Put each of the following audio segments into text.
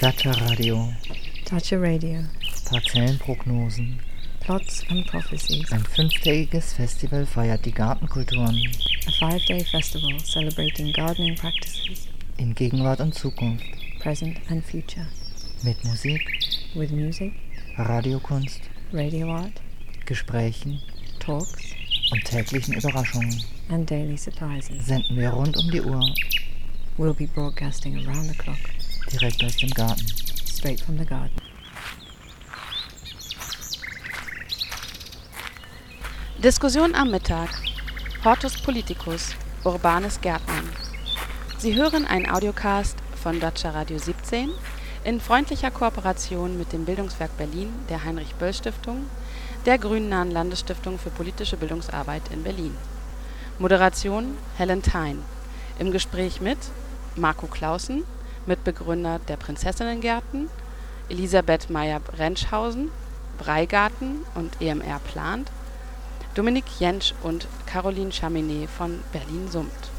Dacia Radio. Dacia Radio. Parzellenprognosen. Plots and prophecies. Ein fünftägiges Festival feiert die Gartenkulturen. A five-day festival celebrating gardening practices. In Gegenwart und Zukunft. Present and future. Mit Musik. With music. Radiokunst. Radio art. Gesprächen. Talks. Und täglichen Überraschungen. And daily surprises. Senden wir rund um die Uhr. We'll be broadcasting around the clock. Direkt aus dem Garten. Straight from the garden. Diskussion am Mittag. Hortus Politicus. Urbanes Gärtnern. Sie hören einen Audiocast von Dacia Radio 17 in freundlicher Kooperation mit dem Bildungswerk Berlin, der Heinrich-Böll-Stiftung, der Grünnahen Landesstiftung für politische Bildungsarbeit in Berlin. Moderation Helen Thein. Im Gespräch mit Marco Clausen, Mitbegründer der Prinzessinnengärten, Elisabeth Meyer-Rentschhausen, Breigarten und EMR Plant, Dominik Jentsch und Caroline Chaminet von Berlin Summt.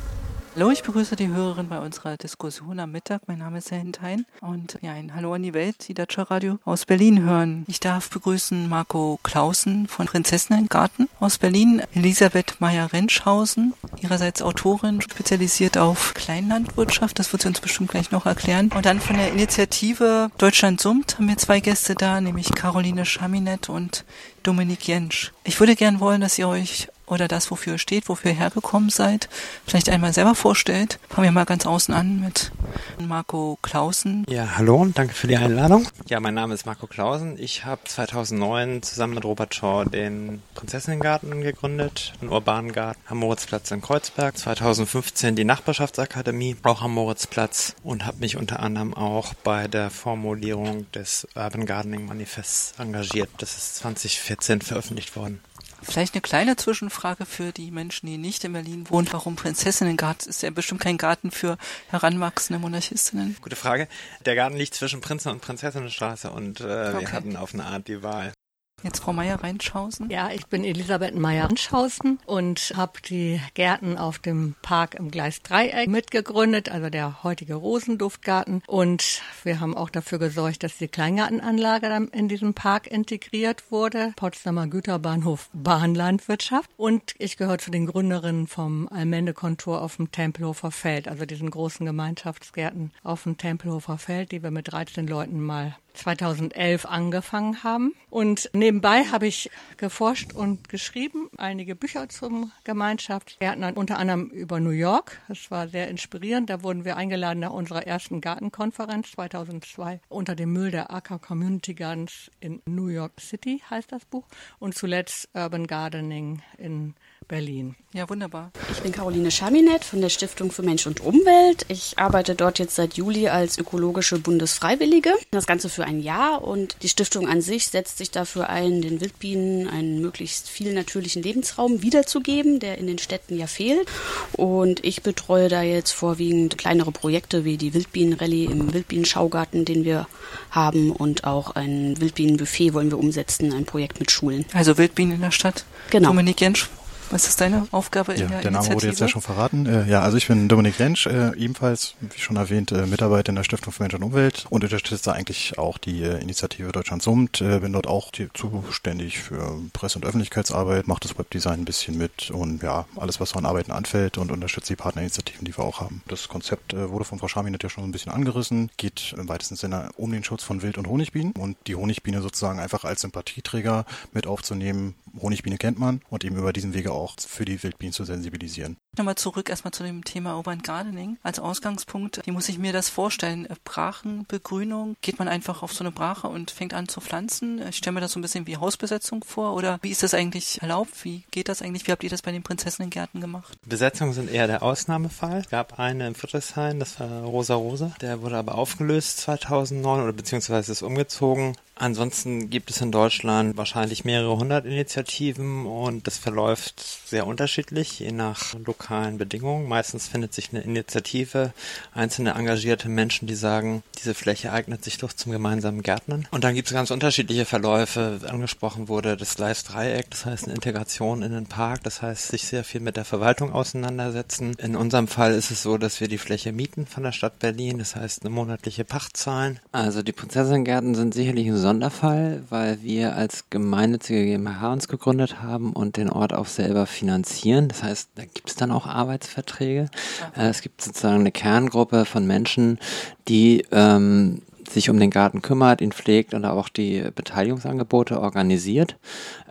Hallo, ich begrüße die Hörerin bei unserer Diskussion am Mittag. Mein Name ist Helen Thein und ja, ein Hallo an die Welt, die Dacia Radio aus Berlin hören. Ich darf begrüßen Marco Clausen von Prinzessinnengarten aus Berlin, Elisabeth Meyer-Rentschhausen, ihrerseits Autorin, spezialisiert auf Kleinlandwirtschaft, das wird sie uns bestimmt gleich noch erklären. Und dann von der Initiative Deutschland summt haben wir zwei Gäste da, nämlich Caroline Chaminet und Dominik Jentsch. Ich würde gern wollen, dass ihr euch oder das, wofür ihr steht, wofür ihr hergekommen seid, vielleicht einmal selber vorstellt. Fangen wir mal ganz außen an mit Marco Clausen. Ja, hallo und danke für die Einladung. Ja, mein Name ist Marco Clausen. Ich habe 2009 zusammen mit Robert Shaw den Prinzessinnengarten gegründet, einen urbanen Garten am Moritzplatz in Kreuzberg. 2015 die Nachbarschaftsakademie, auch am Moritzplatz und habe mich unter anderem auch bei der Formulierung des Urban Gardening Manifests engagiert. Das ist 2014 veröffentlicht worden. Vielleicht eine kleine Zwischenfrage für die Menschen, die nicht in Berlin wohnen. Warum Prinzessinnengarten? Ist ja bestimmt kein Garten für heranwachsende Monarchistinnen. Gute Frage. Der Garten liegt zwischen Prinzen- und Prinzessinnenstraße und äh, okay. wir hatten auf eine Art die Wahl. Jetzt Frau Meier-Reinschausen. Ja, ich bin Elisabeth Meier-Reinschausen und habe die Gärten auf dem Park im Gleis Dreieck mitgegründet, also der heutige Rosenduftgarten. Und wir haben auch dafür gesorgt, dass die Kleingartenanlage dann in diesem Park integriert wurde. Potsdamer Güterbahnhof Bahnlandwirtschaft. Und ich gehöre zu den Gründerinnen vom Allmende-Kontor auf dem Tempelhofer Feld, also diesen großen Gemeinschaftsgärten auf dem Tempelhofer Feld, die wir mit 13 Leuten mal 2011 angefangen haben. Und nebenbei habe ich geforscht und geschrieben, einige Bücher zum Gemeinschaftsgärtnern, unter anderem über New York. Das war sehr inspirierend. Da wurden wir eingeladen nach unserer ersten Gartenkonferenz 2002 unter dem Müll der Acker Community Gardens in New York City heißt das Buch. Und zuletzt Urban Gardening in Berlin. Ja, wunderbar. Ich bin Caroline Schaminet von der Stiftung für Mensch und Umwelt. Ich arbeite dort jetzt seit Juli als ökologische Bundesfreiwillige. Das Ganze für ein Jahr und die Stiftung an sich setzt sich dafür ein, den Wildbienen einen möglichst viel natürlichen Lebensraum wiederzugeben, der in den Städten ja fehlt. Und ich betreue da jetzt vorwiegend kleinere Projekte wie die Wildbienenrallye im Wildbienenschaugarten, den wir haben und auch ein Wildbienenbuffet wollen wir umsetzen, ein Projekt mit Schulen. Also Wildbienen in der Stadt. Genau. Dominik Jentsch, was ist deine Aufgabe in ja, der Der Name wurde jetzt ja schon verraten. Äh, ja, also ich bin Dominik Rentsch, äh, ebenfalls, wie schon erwähnt, äh, Mitarbeiter in der Stiftung für Mensch und Umwelt und unterstütze eigentlich auch die Initiative Deutschland summt. Bin dort auch die, zuständig für Presse- und Öffentlichkeitsarbeit, mache das Webdesign ein bisschen mit und ja, alles, was so an Arbeiten anfällt und unterstütze die Partnerinitiativen, die wir auch haben. Das Konzept wurde von Frau Schaminet ja schon ein bisschen angerissen, geht im weitesten Sinne um den Schutz von Wild- und Honigbienen und die Honigbiene sozusagen einfach als Sympathieträger mit aufzunehmen. Honigbiene kennt man und eben über diesen Wege auch für die Wildbienen zu sensibilisieren. Nochmal zurück erstmal zu dem Thema Urban Gardening. Als Ausgangspunkt, wie muss ich mir das vorstellen? Brachenbegrünung? Geht man einfach auf so eine Brache und fängt an zu pflanzen? Ich stelle mir das so ein bisschen wie Hausbesetzung vor oder wie ist das eigentlich erlaubt? Wie geht das eigentlich? Wie habt ihr das bei den Prinzessinnengärten gemacht? Besetzungen sind eher der Ausnahmefall. Es gab eine in Friedrichshain, das war Rosa Rosa. Der wurde aber aufgelöst 2009 oder beziehungsweise ist umgezogen Ansonsten gibt es in Deutschland wahrscheinlich mehrere hundert Initiativen und das verläuft sehr unterschiedlich, je nach lokalen Bedingungen. Meistens findet sich eine Initiative, einzelne engagierte Menschen, die sagen, diese Fläche eignet sich doch zum gemeinsamen Gärtnern. Und dann gibt es ganz unterschiedliche Verläufe. Angesprochen wurde das Gleis-Dreieck, das heißt eine Integration in den Park, das heißt sich sehr viel mit der Verwaltung auseinandersetzen. In unserem Fall ist es so, dass wir die Fläche mieten von der Stadt Berlin, das heißt eine monatliche Pacht zahlen. Also die Prinzessengärten sind sicherlich ein Sonderfall, weil wir als gemeinnützige GmbH uns gegründet haben und den Ort auch selber finanzieren. Das heißt, da gibt es dann auch Arbeitsverträge. Äh, es gibt sozusagen eine Kerngruppe von Menschen, die ähm, sich um den Garten kümmert, ihn pflegt und auch die Beteiligungsangebote organisiert.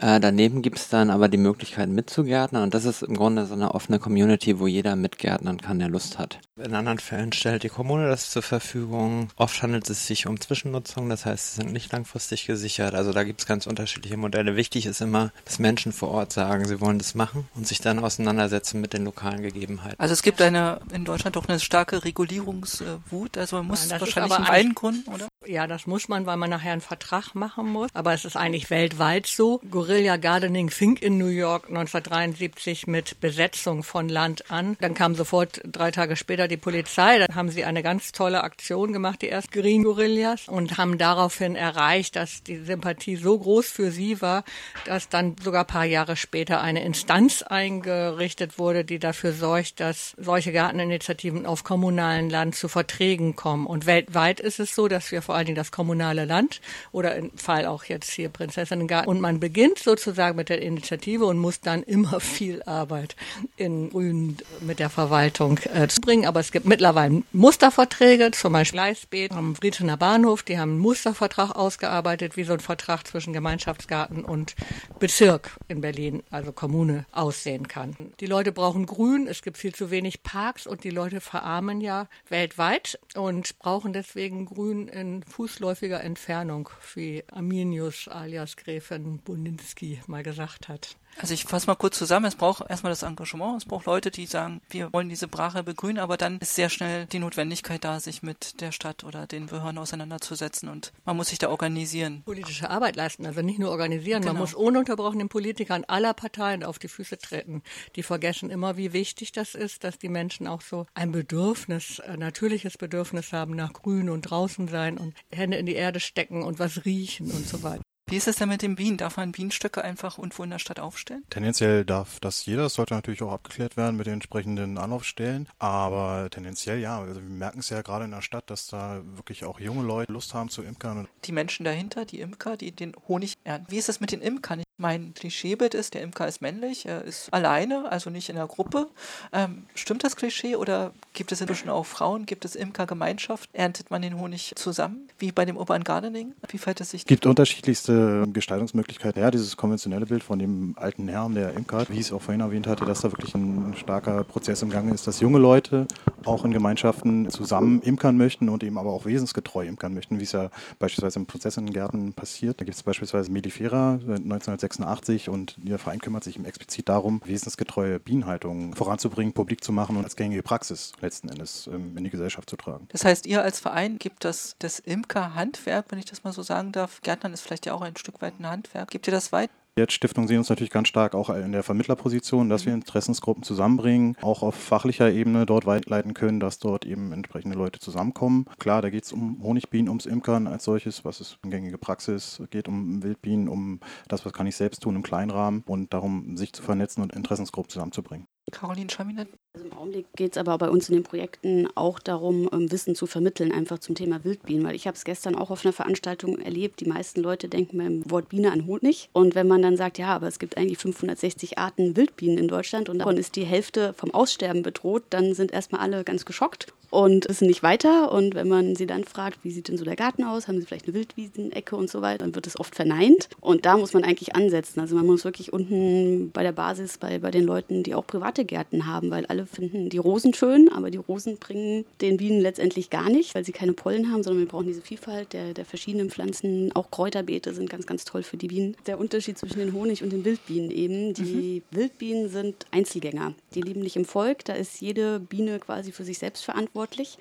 Äh, daneben gibt es dann aber die Möglichkeit mitzugärtnern und das ist im Grunde so eine offene Community, wo jeder mitgärtnern kann, der Lust hat. In anderen Fällen stellt die Kommune das zur Verfügung. Oft handelt es sich um Zwischennutzung, das heißt, sie sind nicht langfristig gesichert. Also da gibt es ganz unterschiedliche Modelle. Wichtig ist immer, dass Menschen vor Ort sagen, sie wollen das machen und sich dann auseinandersetzen mit den lokalen Gegebenheiten. Also es gibt eine in Deutschland doch eine starke Regulierungswut. Also man muss ja, wahrscheinlich in beiden Gründen, oder? Ja, das muss man, weil man nachher einen Vertrag machen muss. Aber es ist eigentlich weltweit so. Guerilla Gardening fing in New York 1973 mit Besetzung von Land an. Dann kam sofort drei Tage später die Polizei. Dann haben sie eine ganz tolle Aktion gemacht, die erst Green Gorillas, und haben daraufhin erreicht, dass die Sympathie so groß für sie war, dass dann sogar ein paar Jahre später eine Instanz eingerichtet wurde, die dafür sorgt, dass solche Garteninitiativen auf kommunalen Land zu Verträgen kommen. Und weltweit ist es so, dass wir vor allen Dingen das kommunale Land oder im Fall auch jetzt hier Prinzessinnengarten. Und man beginnt sozusagen mit der Initiative und muss dann immer viel Arbeit in Grün mit der Verwaltung äh, zu bringen. Aber es gibt mittlerweile Musterverträge, zum Beispiel Gleisbeet am Friedener Bahnhof, die haben einen Mustervertrag ausgearbeitet, wie so ein Vertrag zwischen Gemeinschaftsgarten und Bezirk in Berlin, also Kommune, aussehen kann. Die Leute brauchen Grün, es gibt viel zu wenig Parks und die Leute verarmen ja weltweit und brauchen deswegen Grün in fußläufiger Entfernung, wie Arminius alias Gräfin Buninski mal gesagt hat. Also ich fasse mal kurz zusammen. Es braucht erstmal das Engagement. Es braucht Leute, die sagen, wir wollen diese Brache begrünen, aber dann ist sehr schnell die Notwendigkeit da, sich mit der Stadt oder den Behörden auseinanderzusetzen und man muss sich da organisieren. Politische Arbeit leisten, also nicht nur organisieren. Genau. Man muss ununterbrochen den Politikern aller Parteien auf die Füße treten. Die vergessen immer, wie wichtig das ist, dass die Menschen auch so ein Bedürfnis, ein natürliches Bedürfnis haben nach Grün und draußen sein und Hände in die Erde stecken und was riechen und so weiter. Wie ist es denn mit den Bienen? Darf man Bienenstöcke einfach irgendwo in der Stadt aufstellen? Tendenziell darf das jeder. Das sollte natürlich auch abgeklärt werden mit den entsprechenden Anlaufstellen. Aber tendenziell ja. Also wir merken es ja gerade in der Stadt, dass da wirklich auch junge Leute Lust haben zu imkern. Die Menschen dahinter, die Imker, die den Honig ernten. Wie ist es mit den Imkern? Mein Klischeebild ist, der Imker ist männlich, er ist alleine, also nicht in der Gruppe. Ähm, stimmt das Klischee oder gibt es inzwischen auch Frauen? Gibt es Imkergemeinschaft? Erntet man den Honig zusammen, wie bei dem Urban Gardening? Wie fällt es sich? Es gibt unterschiedlichste Gestaltungsmöglichkeiten. Ja, dieses konventionelle Bild von dem alten Herrn, der Imker, wie ich es auch vorhin erwähnt hatte, dass da wirklich ein starker Prozess im Gange ist, dass junge Leute auch in Gemeinschaften zusammen imkern möchten und eben aber auch wesensgetreu imkern möchten, wie es ja beispielsweise im Prozessengärten passiert. Da gibt es beispielsweise Melifera 1960 1986 und der Verein kümmert sich explizit darum, wesensgetreue Bienenhaltung voranzubringen, publik zu machen und als gängige Praxis letzten Endes in die Gesellschaft zu tragen. Das heißt, ihr als Verein gibt das, das Imker-Handwerk, wenn ich das mal so sagen darf, Gärtnern ist vielleicht ja auch ein Stück weit ein Handwerk, gibt ihr das weit? Jetzt Stiftung sehen uns natürlich ganz stark auch in der Vermittlerposition, dass wir Interessensgruppen zusammenbringen, auch auf fachlicher Ebene dort weiterleiten können, dass dort eben entsprechende Leute zusammenkommen. Klar, da geht es um Honigbienen, ums Imkern als solches, was ist gängige Praxis, geht um Wildbienen, um das, was kann ich selbst tun im Kleinrahmen und darum, sich zu vernetzen und Interessensgruppen zusammenzubringen. Caroline Schaminet. Also Im Augenblick geht es aber bei uns in den Projekten auch darum, ähm, Wissen zu vermitteln, einfach zum Thema Wildbienen. Weil ich habe es gestern auch auf einer Veranstaltung erlebt. Die meisten Leute denken beim Wort Biene an Honig. Und wenn man dann sagt, ja, aber es gibt eigentlich 560 Arten Wildbienen in Deutschland und davon ist die Hälfte vom Aussterben bedroht, dann sind erstmal alle ganz geschockt und wissen nicht weiter. Und wenn man sie dann fragt, wie sieht denn so der Garten aus, haben sie vielleicht eine Wildwiesenecke und so weiter, dann wird es oft verneint. Und da muss man eigentlich ansetzen. Also man muss wirklich unten bei der Basis, bei, bei den Leuten, die auch private Gärten haben, weil alle finden die Rosen schön, aber die Rosen bringen den Bienen letztendlich gar nicht, weil sie keine Pollen haben, sondern wir brauchen diese Vielfalt der, der verschiedenen Pflanzen. Auch Kräuterbeete sind ganz, ganz toll für die Bienen. Der Unterschied zwischen den Honig- und den Wildbienen eben. Die mhm. Wildbienen sind Einzelgänger. Die leben nicht im Volk. Da ist jede Biene quasi für sich selbst verantwortlich.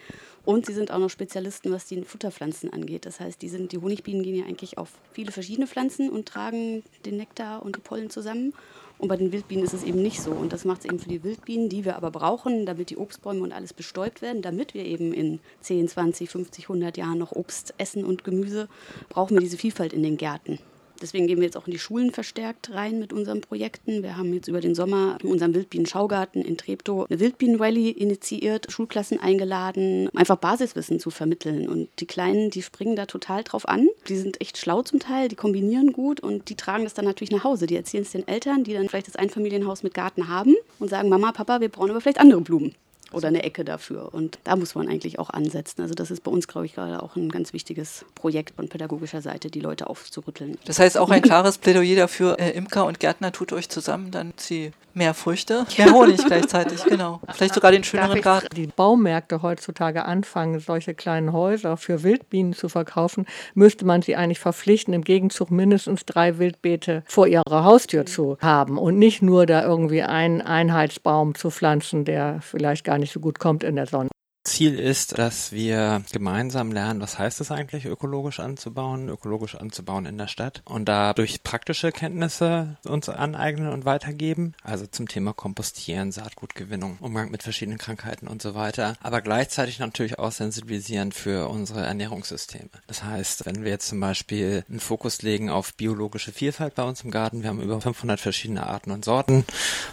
Und sie sind auch noch Spezialisten, was die Futterpflanzen angeht. Das heißt, die, sind, die Honigbienen gehen ja eigentlich auf viele verschiedene Pflanzen und tragen den Nektar und die Pollen zusammen. Und bei den Wildbienen ist es eben nicht so. Und das macht es eben für die Wildbienen, die wir aber brauchen, damit die Obstbäume und alles bestäubt werden, damit wir eben in 10, 20, 50, 100 Jahren noch Obst essen und Gemüse, brauchen wir diese Vielfalt in den Gärten. Deswegen gehen wir jetzt auch in die Schulen verstärkt rein mit unseren Projekten. Wir haben jetzt über den Sommer in unserem Wildbienen-Schaugarten in Treptow eine Wildbienen-Rallye initiiert, Schulklassen eingeladen, einfach Basiswissen zu vermitteln. Und die Kleinen, die springen da total drauf an. Die sind echt schlau zum Teil, die kombinieren gut und die tragen das dann natürlich nach Hause. Die erzählen es den Eltern, die dann vielleicht das Einfamilienhaus mit Garten haben und sagen, Mama, Papa, wir brauchen aber vielleicht andere Blumen oder eine Ecke dafür. Und da muss man eigentlich auch ansetzen. Also das ist bei uns, glaube ich, gerade auch ein ganz wichtiges Projekt von pädagogischer Seite, die Leute aufzurütteln. Das heißt auch ein klares Plädoyer dafür, äh, Imker und Gärtner tut euch zusammen, dann sie mehr Früchte, mehr Honig gleichzeitig, genau. Vielleicht sogar den schöneren Garten. Die Baumärkte heutzutage anfangen, solche kleinen Häuser für Wildbienen zu verkaufen, müsste man sie eigentlich verpflichten, im Gegenzug mindestens drei Wildbeete vor ihrer Haustür zu haben und nicht nur da irgendwie einen Einheitsbaum zu pflanzen, der vielleicht gar nicht so gut kommt in der Sonne. Ziel ist, dass wir gemeinsam lernen, was heißt es eigentlich, ökologisch anzubauen, ökologisch anzubauen in der Stadt und da durch praktische Kenntnisse uns aneignen und weitergeben. Also zum Thema Kompostieren, Saatgutgewinnung, Umgang mit verschiedenen Krankheiten und so weiter. Aber gleichzeitig natürlich auch sensibilisieren für unsere Ernährungssysteme. Das heißt, wenn wir jetzt zum Beispiel einen Fokus legen auf biologische Vielfalt bei uns im Garten, wir haben über 500 verschiedene Arten und Sorten,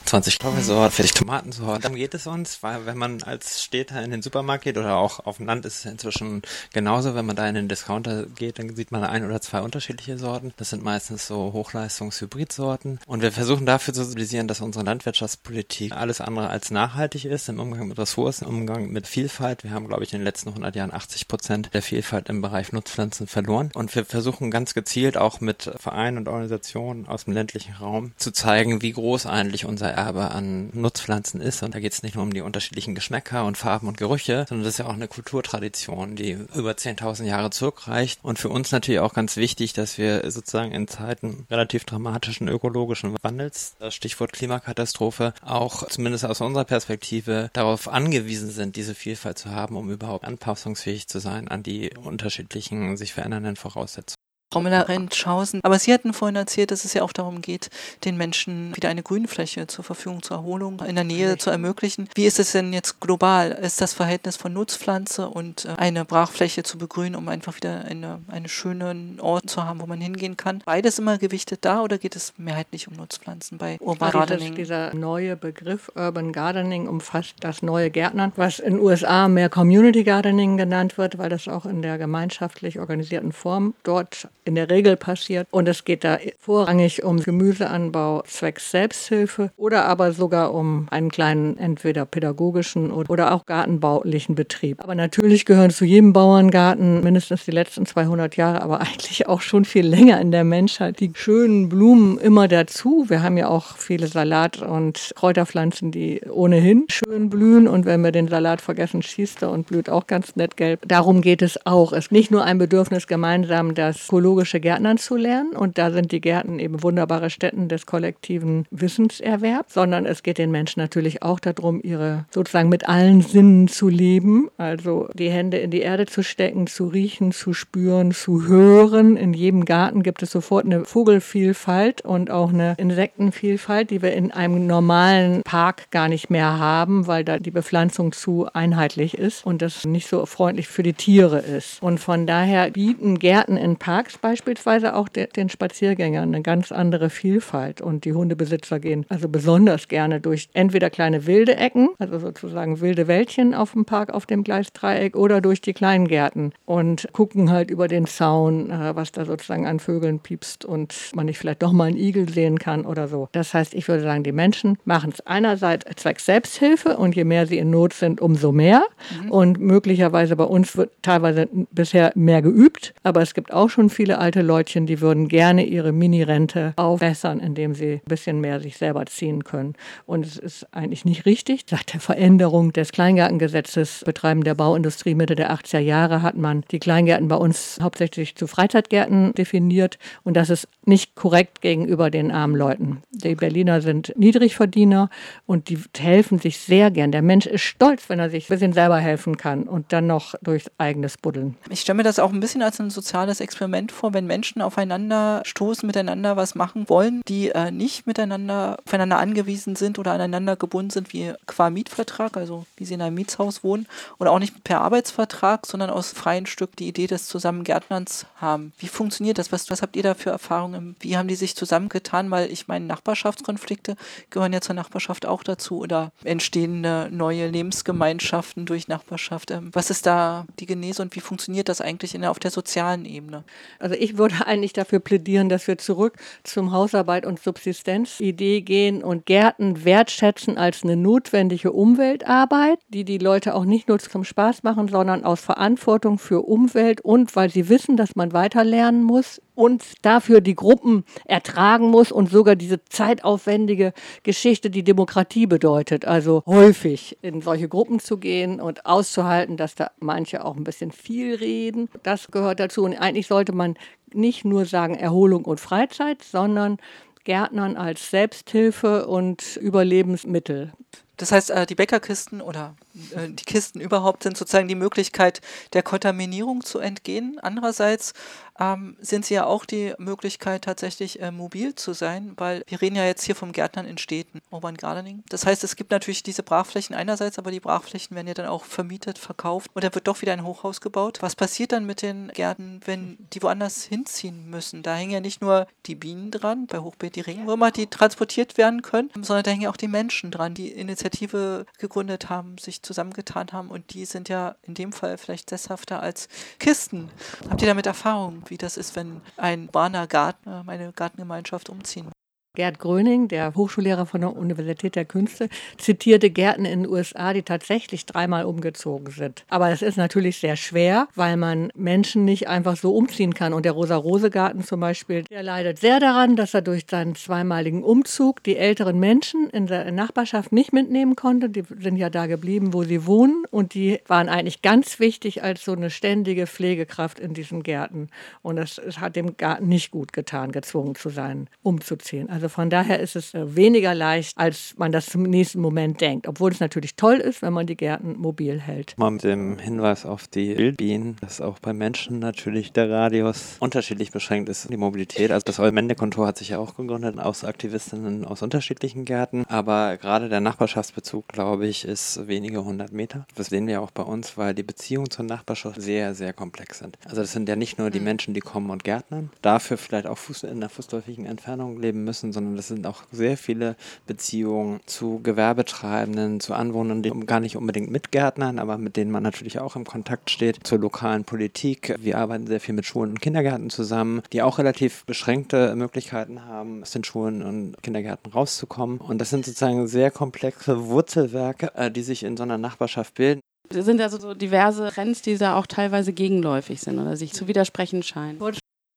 20 Kartoffelsorten, fertig Tomatensorten, dann geht es uns, weil wenn man als Städter in den Supermarkt Supermarkt geht oder auch auf dem Land ist es inzwischen genauso. Wenn man da in den Discounter geht, dann sieht man ein oder zwei unterschiedliche Sorten. Das sind meistens so Hochleistungs-Hybrid-Sorten. Und wir versuchen dafür zu sensibilisieren, dass unsere Landwirtschaftspolitik alles andere als nachhaltig ist im Umgang mit Ressourcen, im Umgang mit Vielfalt. Wir haben, glaube ich, in den letzten 100 Jahren 80 Prozent der Vielfalt im Bereich Nutzpflanzen verloren. Und wir versuchen ganz gezielt auch mit Vereinen und Organisationen aus dem ländlichen Raum zu zeigen, wie groß eigentlich unser Erbe an Nutzpflanzen ist. Und da geht es nicht nur um die unterschiedlichen Geschmäcker und Farben und Gerüche, sondern das ist ja auch eine Kulturtradition, die über 10.000 Jahre zurückreicht. Und für uns natürlich auch ganz wichtig, dass wir sozusagen in Zeiten relativ dramatischen ökologischen Wandels, das Stichwort Klimakatastrophe, auch zumindest aus unserer Perspektive darauf angewiesen sind, diese Vielfalt zu haben, um überhaupt anpassungsfähig zu sein an die unterschiedlichen sich verändernden Voraussetzungen. Frau Müller-Rentschausen. Aber Sie hatten vorhin erzählt, dass es ja auch darum geht, den Menschen wieder eine Grünfläche zur Verfügung zur Erholung in der Nähe Richtig. zu ermöglichen. Wie ist es denn jetzt global? Ist das Verhältnis von Nutzpflanze und äh, eine Brachfläche zu begrünen, um einfach wieder eine, einen schönen Ort zu haben, wo man hingehen kann? Beides immer gewichtet da oder geht es mehrheitlich um Nutzpflanzen bei Urban Gardening? Dieser neue Begriff Urban Gardening umfasst das neue Gärtnern, was in den USA mehr Community Gardening genannt wird, weil das auch in der gemeinschaftlich organisierten Form dort in der Regel passiert. Und es geht da vorrangig um Gemüseanbau zwecks Selbsthilfe oder aber sogar um einen kleinen entweder pädagogischen oder auch gartenbaulichen Betrieb. Aber natürlich gehören zu jedem Bauerngarten mindestens die letzten 200 Jahre, aber eigentlich auch schon viel länger in der Menschheit die schönen Blumen immer dazu. Wir haben ja auch viele Salat- und Kräuterpflanzen, die ohnehin schön blühen. Und wenn wir den Salat vergessen, schießt er und blüht auch ganz nett gelb. Darum geht es auch. Es ist nicht nur ein Bedürfnis gemeinsam, das ökologische Gärtnern zu lernen. Und da sind die Gärten eben wunderbare Stätten des kollektiven Wissenserwerbs, sondern es geht den Menschen natürlich auch darum, ihre sozusagen mit allen Sinnen zu leben. Also die Hände in die Erde zu stecken, zu riechen, zu spüren, zu hören. In jedem Garten gibt es sofort eine Vogelvielfalt und auch eine Insektenvielfalt, die wir in einem normalen Park gar nicht mehr haben, weil da die Bepflanzung zu einheitlich ist und das nicht so freundlich für die Tiere ist. Und von daher bieten Gärten in Parks beispielsweise auch de, den Spaziergängern eine ganz andere Vielfalt. Und die Hundebesitzer gehen also besonders gerne durch entweder kleine wilde Ecken, also sozusagen wilde Wäldchen auf dem Park auf dem Gleisdreieck oder durch die Kleingärten und gucken halt über den Zaun, äh, was da sozusagen an Vögeln piepst und man nicht vielleicht doch mal einen Igel sehen kann oder so. Das heißt, ich würde sagen, die Menschen machen es einerseits zwecks Selbsthilfe und je mehr sie in Not sind, umso mehr. Mhm. Und möglicherweise bei uns wird teilweise bisher mehr geübt, aber es gibt auch schon viele alte Leutchen, die würden gerne ihre Mini-Rente aufbessern, indem sie ein bisschen mehr sich selber ziehen können. Und es ist eigentlich nicht richtig. Seit der Veränderung des Kleingartengesetzes Betreiben der Bauindustrie Mitte der 80er Jahre hat man die Kleingärten bei uns hauptsächlich zu Freizeitgärten definiert. Und das ist nicht korrekt gegenüber den armen Leuten. Die Berliner sind Niedrigverdiener und die helfen sich sehr gern. Der Mensch ist stolz, wenn er sich ein bisschen selber helfen kann und dann noch durch eigenes Buddeln. Ich stelle mir das auch ein bisschen als ein soziales Experiment vor, wenn Menschen aufeinander stoßen, miteinander was machen wollen, die äh, nicht miteinander aufeinander angewiesen sind oder aneinander gebunden sind wie qua Mietvertrag, also wie sie in einem Mietshaus wohnen, oder auch nicht per Arbeitsvertrag, sondern aus freien Stück die Idee des Zusammengärtnerns haben. Wie funktioniert das? Was, was habt ihr da für Erfahrungen? Wie haben die sich zusammengetan? Weil ich meine, Nachbarschaftskonflikte gehören ja zur Nachbarschaft auch dazu oder entstehende neue Lebensgemeinschaften durch Nachbarschaft. Ähm, was ist da die Genese und wie funktioniert das eigentlich in auf der sozialen Ebene? Also ich würde eigentlich dafür plädieren, dass wir zurück zum Hausarbeit und Subsistenzidee gehen und Gärten wertschätzen als eine notwendige Umweltarbeit, die die Leute auch nicht nur zum Spaß machen, sondern aus Verantwortung für Umwelt und weil sie wissen, dass man weiter lernen muss und dafür die Gruppen ertragen muss und sogar diese zeitaufwendige Geschichte, die Demokratie bedeutet. Also häufig in solche Gruppen zu gehen und auszuhalten, dass da manche auch ein bisschen viel reden. Das gehört dazu. Und eigentlich sollte man nicht nur sagen Erholung und Freizeit, sondern Gärtnern als Selbsthilfe und Überlebensmittel. Das heißt, äh, die Bäckerkisten oder äh, die Kisten überhaupt sind sozusagen die Möglichkeit der Kontaminierung zu entgehen. Andererseits ähm, sind sie ja auch die Möglichkeit, tatsächlich äh, mobil zu sein, weil wir reden ja jetzt hier vom Gärtnern in Städten, Urban Gardening. Das heißt, es gibt natürlich diese Brachflächen einerseits, aber die Brachflächen werden ja dann auch vermietet, verkauft und da wird doch wieder ein Hochhaus gebaut. Was passiert dann mit den Gärten, wenn die woanders hinziehen müssen? Da hängen ja nicht nur die Bienen dran, bei Hochbeet die Regenwürmer, die transportiert werden können, sondern da hängen ja auch die Menschen dran, die Initiative gegründet haben, sich zusammengetan haben und die sind ja in dem Fall vielleicht sesshafter als Kisten. Habt ihr damit Erfahrung, wie das ist, wenn ein Bahner Garten, äh, meine Gartengemeinschaft umziehen Gerd Gröning, der Hochschullehrer von der Universität der Künste, zitierte Gärten in den USA, die tatsächlich dreimal umgezogen sind. Aber es ist natürlich sehr schwer, weil man Menschen nicht einfach so umziehen kann. Und der Rosa-Rose-Garten zum Beispiel, der leidet sehr daran, dass er durch seinen zweimaligen Umzug die älteren Menschen in der Nachbarschaft nicht mitnehmen konnte. Die sind ja da geblieben, wo sie wohnen. Und die waren eigentlich ganz wichtig als so eine ständige Pflegekraft in diesen Gärten. Und es hat dem Garten nicht gut getan, gezwungen zu sein, umzuziehen. Also also von daher ist es äh, weniger leicht, als man das zum nächsten Moment denkt. Obwohl es natürlich toll ist, wenn man die Gärten mobil hält. Mal mit dem Hinweis auf die Wildbienen, dass auch bei Menschen natürlich der Radius unterschiedlich beschränkt ist, die Mobilität. Also das Eumende-Kontor hat sich ja auch gegründet aus Aktivistinnen aus unterschiedlichen Gärten. Aber gerade der Nachbarschaftsbezug, glaube ich, ist wenige hundert Meter. Das sehen wir auch bei uns, weil die Beziehungen zur Nachbarschaft sehr, sehr komplex sind. Also das sind ja nicht nur die mhm. Menschen, die kommen und gärtnern, dafür vielleicht auch in einer fußläufigen Entfernung leben müssen, sondern das sind auch sehr viele Beziehungen zu Gewerbetreibenden, zu Anwohnern, die gar nicht unbedingt mit Gärtnern, aber mit denen man natürlich auch im Kontakt steht, zur lokalen Politik. Wir arbeiten sehr viel mit Schulen und Kindergärten zusammen, die auch relativ beschränkte Möglichkeiten haben, aus den Schulen und Kindergärten rauszukommen. Und das sind sozusagen sehr komplexe Wurzelwerke, äh, die sich in so einer Nachbarschaft bilden. Es sind also so diverse Trends, die da auch teilweise gegenläufig sind oder sich zu widersprechen scheinen.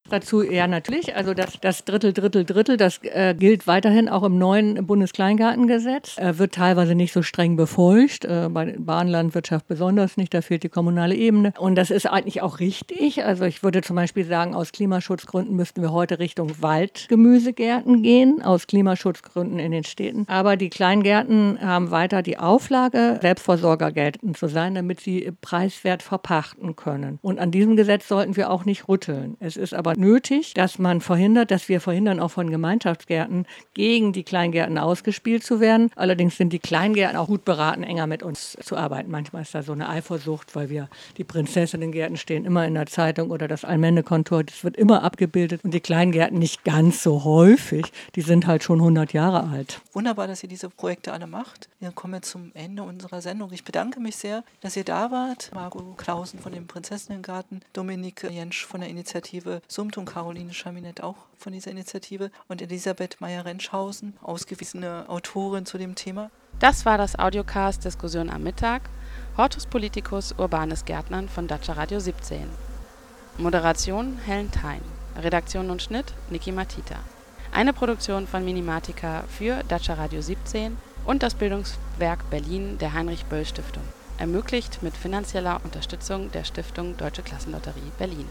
Dazu ja natürlich. Also das, das Drittel, Drittel, Drittel, das äh, gilt weiterhin auch im neuen Bundeskleingartengesetz. Äh, wird teilweise nicht so streng befolgt, äh, bei Bahnlandwirtschaft besonders nicht, da fehlt die kommunale Ebene. Und das ist eigentlich auch richtig. Also ich würde zum Beispiel sagen, aus Klimaschutzgründen müssten wir heute Richtung Waldgemüsegärten gehen, aus Klimaschutzgründen in den Städten. Aber die Kleingärten haben weiter die Auflage, Selbstversorgergärten zu sein, damit sie preiswert verpachten können. Und an diesem Gesetz sollten wir auch nicht rütteln. Es ist aber nötig, dass man verhindert, dass wir verhindern, auch von Gemeinschaftsgärten gegen die Kleingärten ausgespielt zu werden. Allerdings sind die Kleingärten auch gut beraten, enger mit uns zu arbeiten. Manchmal ist da so eine Eifersucht, weil wir die Prinzessinnengärten stehen immer in der Zeitung oder das Allmendekontor, das wird immer abgebildet und die Kleingärten nicht ganz so häufig. Die sind halt schon 100 Jahre alt. Wunderbar, dass ihr diese Projekte alle macht. Wir kommen zum Ende unserer Sendung. Ich bedanke mich sehr, dass ihr da wart. Margot Klausen von dem Prinzessinnengarten, Dominik Jensch von der Initiative Sum Sumt und Caroline Chaminett auch von dieser Initiative und Elisabeth Meyer-Rentschhausen, ausgewiesene Autorin zu dem Thema. Das war das Audiocast Diskussion am Mittag. Hortus Politicus Urbanes Gärtnern von Dacia Radio 17. Moderation Helen Thein. Redaktion und Schnitt Niki Matita. Eine Produktion von Minimatica für Dacia Radio 17 und das Bildungswerk Berlin der Heinrich Böll Stiftung. Ermöglicht mit finanzieller Unterstützung der Stiftung Deutsche Klassenlotterie Berlin.